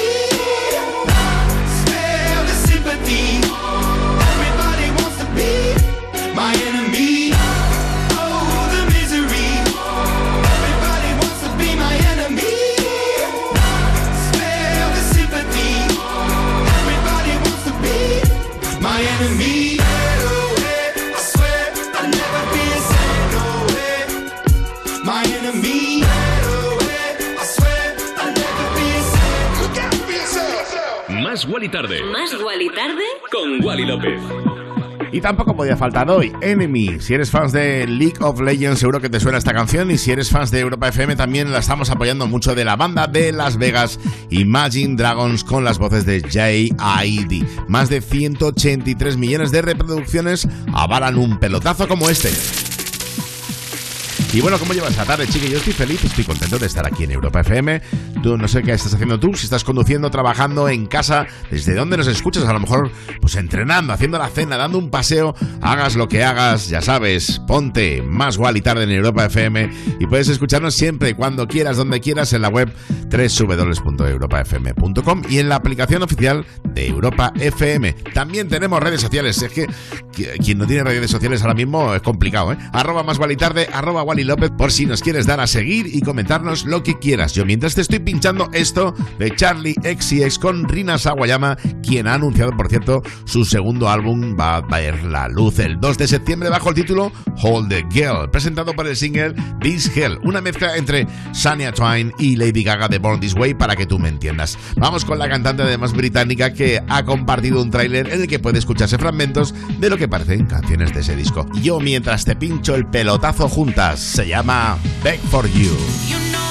Wally Tarde. ¿Más Wally tarde? Con Wally López. Y tampoco podía faltar hoy Enemy. Si eres fans de League of Legends, seguro que te suena esta canción. Y si eres fans de Europa FM, también la estamos apoyando mucho de la banda de Las Vegas, Imagine Dragons, con las voces de J.I.D. Más de 183 millones de reproducciones avalan un pelotazo como este. Y bueno, ¿cómo llevas la tarde, chique? Yo estoy feliz, estoy contento de estar aquí en Europa FM. Tú no sé qué estás haciendo tú, si estás conduciendo, trabajando en casa, desde dónde nos escuchas, a lo mejor pues entrenando, haciendo la cena, dando un paseo, hagas lo que hagas, ya sabes, ponte más igual y tarde en Europa FM y puedes escucharnos siempre, cuando quieras, donde quieras, en la web www.europafm.com y en la aplicación oficial de Europa FM. También tenemos redes sociales, es que qui- quien no tiene redes sociales ahora mismo es complicado, ¿eh? Arroba más igual y tarde, arroba López, por si nos quieres dar a seguir y comentarnos lo que quieras. Yo mientras te estoy pinchando esto de Charlie XCX con Rina Sawayama, quien ha anunciado, por cierto, su segundo álbum va a ver la luz el 2 de septiembre bajo el título Hold the Girl, presentado por el single This Hell, una mezcla entre Shania Twain y Lady Gaga de Born This Way para que tú me entiendas. Vamos con la cantante además británica que ha compartido un tráiler en el que puede escucharse fragmentos de lo que parecen canciones de ese disco. Yo mientras te pincho el pelotazo juntas, se llama Beg for You.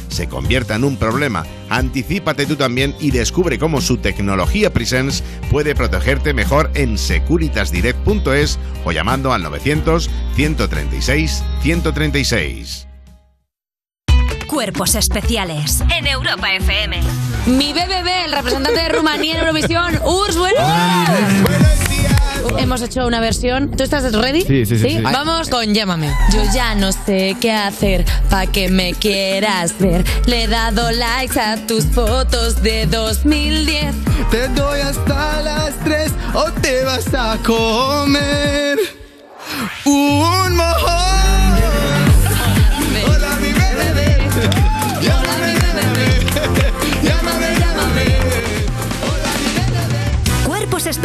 se convierta en un problema. Anticípate tú también y descubre cómo su tecnología Presence puede protegerte mejor en securitasdirect.es o llamando al 900 136 136. Cuerpos especiales. En Europa FM. Mi BBB, el representante de Rumanía en Eurovisión, Urs, bueno. Hemos hecho una versión. ¿Tú estás ready? Sí, sí, sí, sí. Vamos con Llámame. Yo ya no sé qué hacer pa' que me quieras ver. Le he dado likes a tus fotos de 2010. Te doy hasta las 3 o te vas a comer un mojón.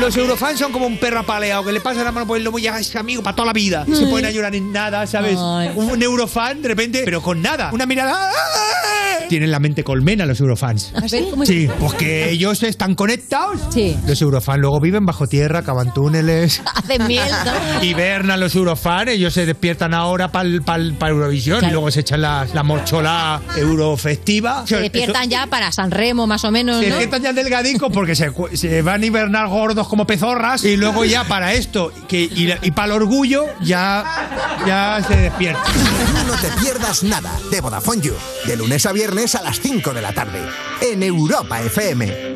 Los eurofans son como un perro apaleado que le pasa la mano por el lomo y ya es amigo para toda la vida. Se Ay. ponen a llorar en nada, ¿sabes? Ay. Un eurofan de repente, pero con nada. Una mirada. ¡ah! Tienen la mente colmena los eurofans. Sí, pues que ellos están conectados. Sí. Los eurofans luego viven bajo tierra, cavan túneles. Hacen miel, ¿no? Hibernan los eurofans, ellos se despiertan ahora para Eurovisión y luego se echan la, la morchola eurofestiva. Se despiertan ya para San Remo, más o menos, Se ¿no? despiertan ya delgadicos porque se, se van a hibernar gordos como pezorras y luego ya para esto que, y, y para el orgullo ya, ya se despiertan. You No Te Pierdas Nada de Vodafone You. De lunes a viernes a las 5 de la tarde, en Europa FM.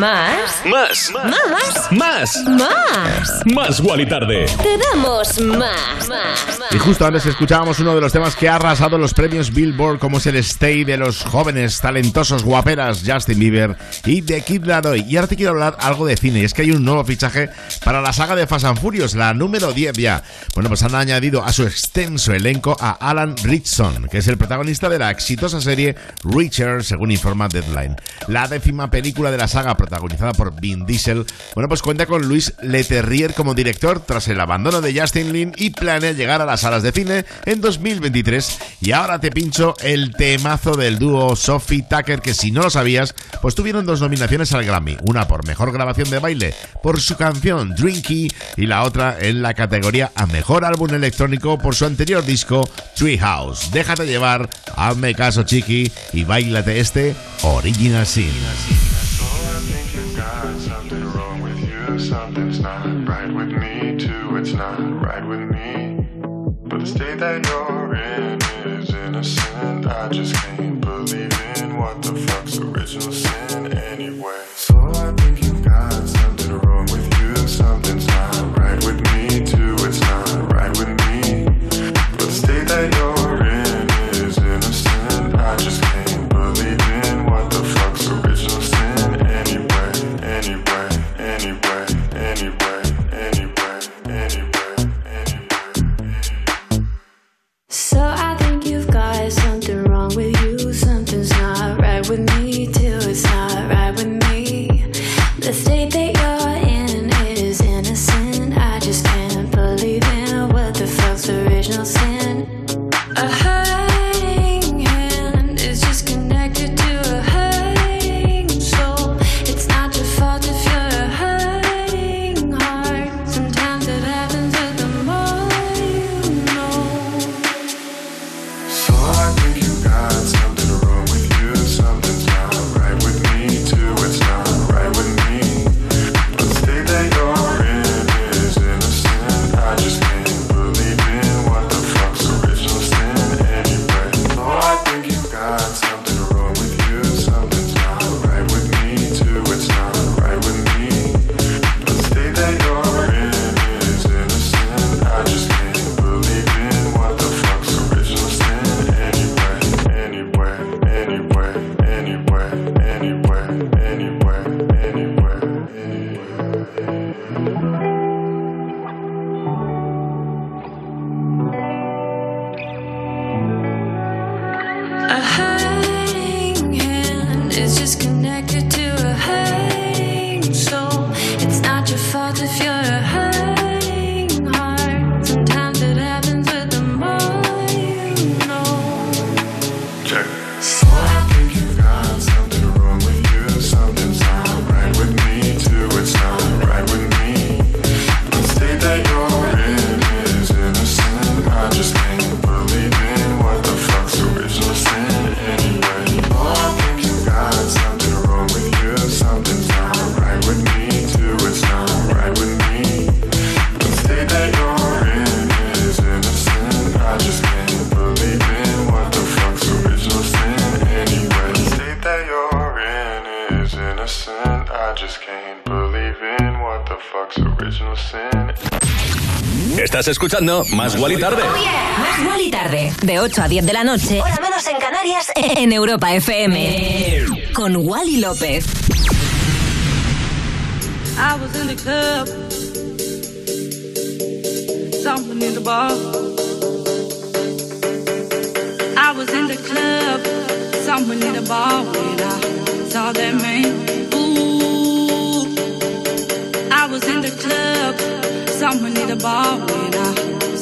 ¿Más? Más. ¿Más? Más. ¿Más? Más Wally Tarde. Te damos más. Más. Y justo antes escuchábamos uno de los temas que ha arrasado los premios Billboard, como es el Stay de los jóvenes, talentosos, guaperas Justin Bieber y The Kid Laroi. Y ahora te quiero hablar algo de cine, y es que hay un nuevo fichaje para la saga de Fast and Furious, la número 10 ya. Bueno, pues han añadido a su extenso elenco a Alan Ritchson, que es el protagonista de la exitosa serie Reacher, según informa Deadline. La décima película de la saga, protagonizada por Vin Diesel, bueno, pues cuenta con Luis Leterrier como director tras el abandono de Justin Lin y planea llegar a las salas de cine en 2023. Y ahora te pincho el temazo del dúo Sophie Tucker, que si no lo sabías, pues tuvieron dos nominaciones al Grammy, una por mejor grabación de baile por su canción Drinky y la otra en la categoría a mejor álbum electrónico por su anterior disco Treehouse. Déjate llevar, hazme caso chiqui y bailate este Original Sin. Something wrong with you. Something's not right with me, too. It's not right with me. But the state that you're in is innocent. I just can't believe in what the fuck's original sin anyway. So I think you've got something wrong with you. Something's not right with me, escuchando Más Wally Tarde. Más Wally Tarde. De 8 a 10 de la noche. Hora menos en Canarias. En Europa FM. Con Wally López. I was in the club, something in the bar. I was in the club, someone in the bar when I saw that man. Ooh, I was in the club, someone in the bar when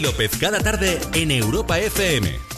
López cada tarde en Europa FM.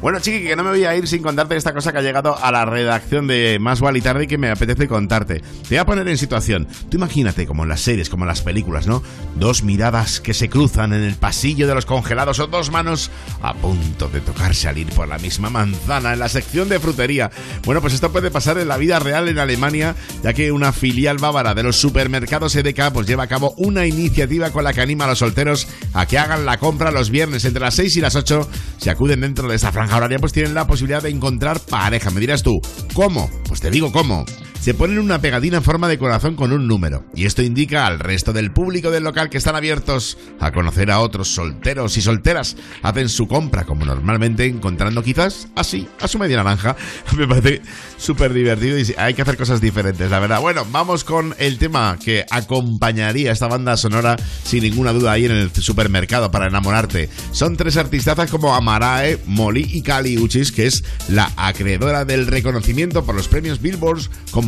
Bueno, chiqui, que no me voy a ir sin contarte esta cosa que ha llegado a la redacción de Más y Tarde y que me apetece contarte. Te voy a poner en situación. Tú imagínate, como en las series, como en las películas, ¿no? Dos miradas que se cruzan en el pasillo de los congelados o dos manos a punto de tocar salir por la misma manzana en la sección de frutería. Bueno, pues esto puede pasar en la vida real en Alemania, ya que una filial bávara de los supermercados EDK pues lleva a cabo una iniciativa con la que anima a los solteros a que hagan la compra los viernes entre las 6 y las 8. Si acuden dentro de esta franja horaria, pues tienen la posibilidad de encontrar pareja. Me dirás tú, ¿cómo? Pues te digo cómo. Se ponen una pegatina en forma de corazón con un número. Y esto indica al resto del público del local que están abiertos a conocer a otros solteros y solteras. Hacen su compra como normalmente, encontrando quizás así a su media naranja. Me parece súper divertido y hay que hacer cosas diferentes, la verdad. Bueno, vamos con el tema que acompañaría esta banda sonora sin ninguna duda ahí en el supermercado para enamorarte. Son tres artistazas como Amarae, Molly y Kali Uchis, que es la acreedora del reconocimiento por los premios Billboard como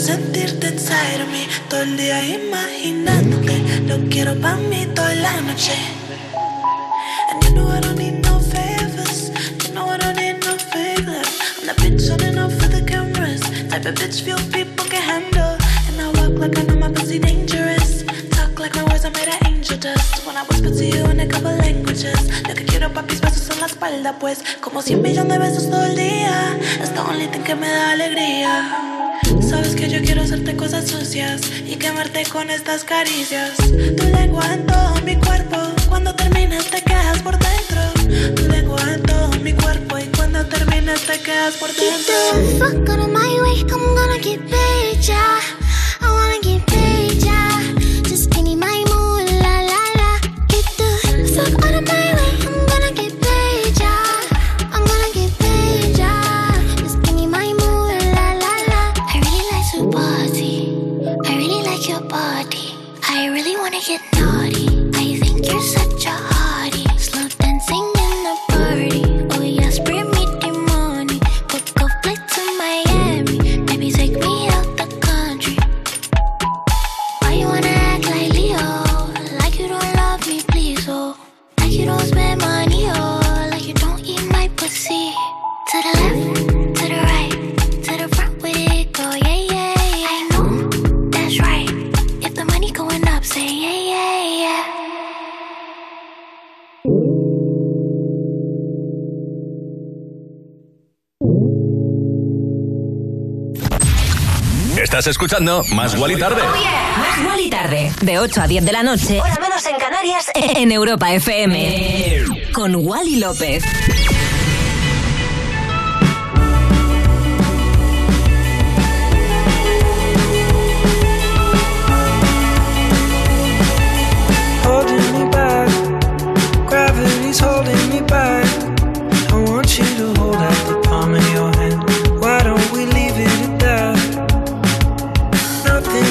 sentirte inside of me. Todo el día imaginándote. Lo quiero pa' mí toda la noche. And you know I don't need no favors. You know I don't need no favor. I'm the bitch on off for the cameras. Type of bitch few people can handle. And I walk like I know my pussy dangerous. Talk like my words are made of angel dust. When I whisper to you in a couple languages. Lo que quiero papis besos en la espalda, pues. Como 100 millones de besos todo el día. Es the only thing que me da alegría. Sabes que yo quiero hacerte cosas sucias y quemarte con estas caricias. Tu lengua en todo mi cuerpo. Cuando termines te quedas por dentro. Tu lengua en todo mi cuerpo y cuando termines te quedas por Get the dentro. fuck out of my way. I'm gonna get paid, yeah. I wanna get paid, yeah. Just give me my mood, la la la. Get the fuck out of my I think you're such a Estás escuchando Más Gual y Tarde. Más Gual y Tarde, de 8 a 10 de la noche, hora menos en Canarias, en Europa FM. Con Wally López. holding me back. Gravity's holding me back. I want you to hold out the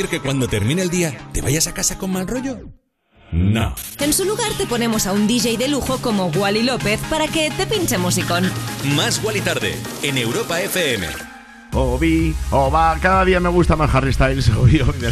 permitir que cuando termine el día te vayas a casa con mal rollo? No. En su lugar te ponemos a un DJ de lujo como Wally López para que te pinche musicón. Más Wally tarde en Europa FM. Obi, Oba, cada día me gusta más Harry Styles. Obi, Obi.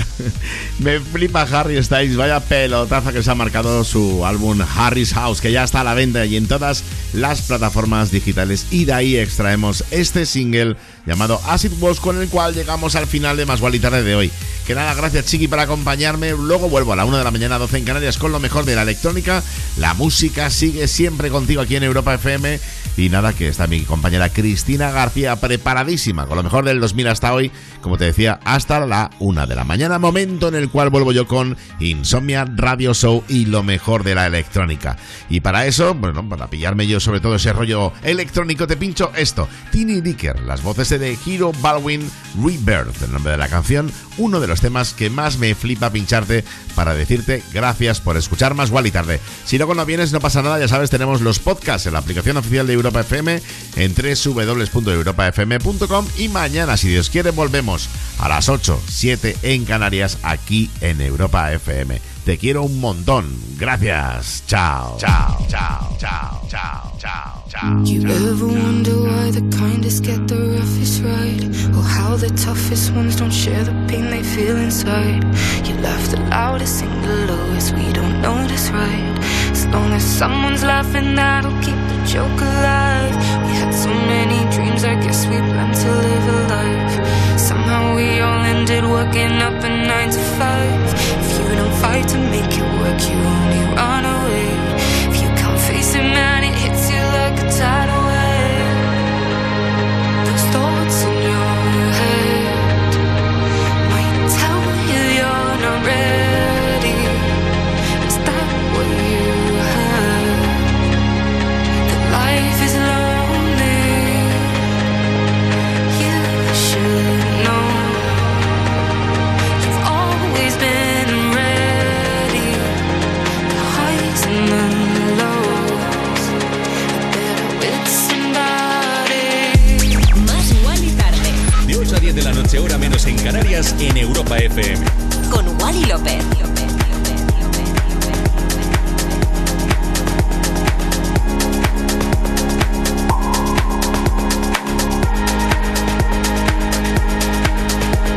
Me flipa Harry Styles, vaya pelotaza que se ha marcado su álbum Harry's House, que ya está a la venta y en todas las plataformas digitales. Y de ahí extraemos este single llamado Acid Wash, con el cual llegamos al final de Más y Tarde de hoy. Que nada, gracias Chiqui por acompañarme. Luego vuelvo a la 1 de la mañana, 12 en Canarias, con lo mejor de la electrónica. La música sigue siempre contigo aquí en Europa FM. Y nada, que está mi compañera Cristina García preparadísima con lo mejor del 2000 hasta hoy, como te decía, hasta la 1 de la mañana, momento en el cual vuelvo yo con Insomnia Radio Show y lo mejor de la electrónica. Y para eso, bueno, para pillarme yo sobre todo ese rollo electrónico, te pincho esto, Tiny Dicker, las voces de Hero Baldwin Rebirth, el nombre de la canción, uno de los temas que más me flipa pincharte para decirte gracias por escuchar más y tarde. Si luego no vienes, no pasa nada, ya sabes, tenemos los podcasts en la aplicación oficial de Europa FM en www.europafm.com y mañana, si Dios quiere, volvemos a las 8, 7 en Canarias, aquí en Europa FM. Te quiero un montón. Gracias. Chao. Chao. Chao. Chao. Chao. Chao. Chao. You ever wonder why the kindest get the roughest ride? Or how the toughest ones don't share the pain they feel inside? You laugh the loudest, sing the lowest, we don't notice, right? As long as someone's laughing, that'll keep the joke alive. We had so many dreams, I guess we planned to live a life. Somehow we all ended working up a nine to five. You don't fight to make it work, you only run away. If you can't face it, man, it hits you like a tidal noche, hora menos en Canarias, en Europa FM. con Wally López.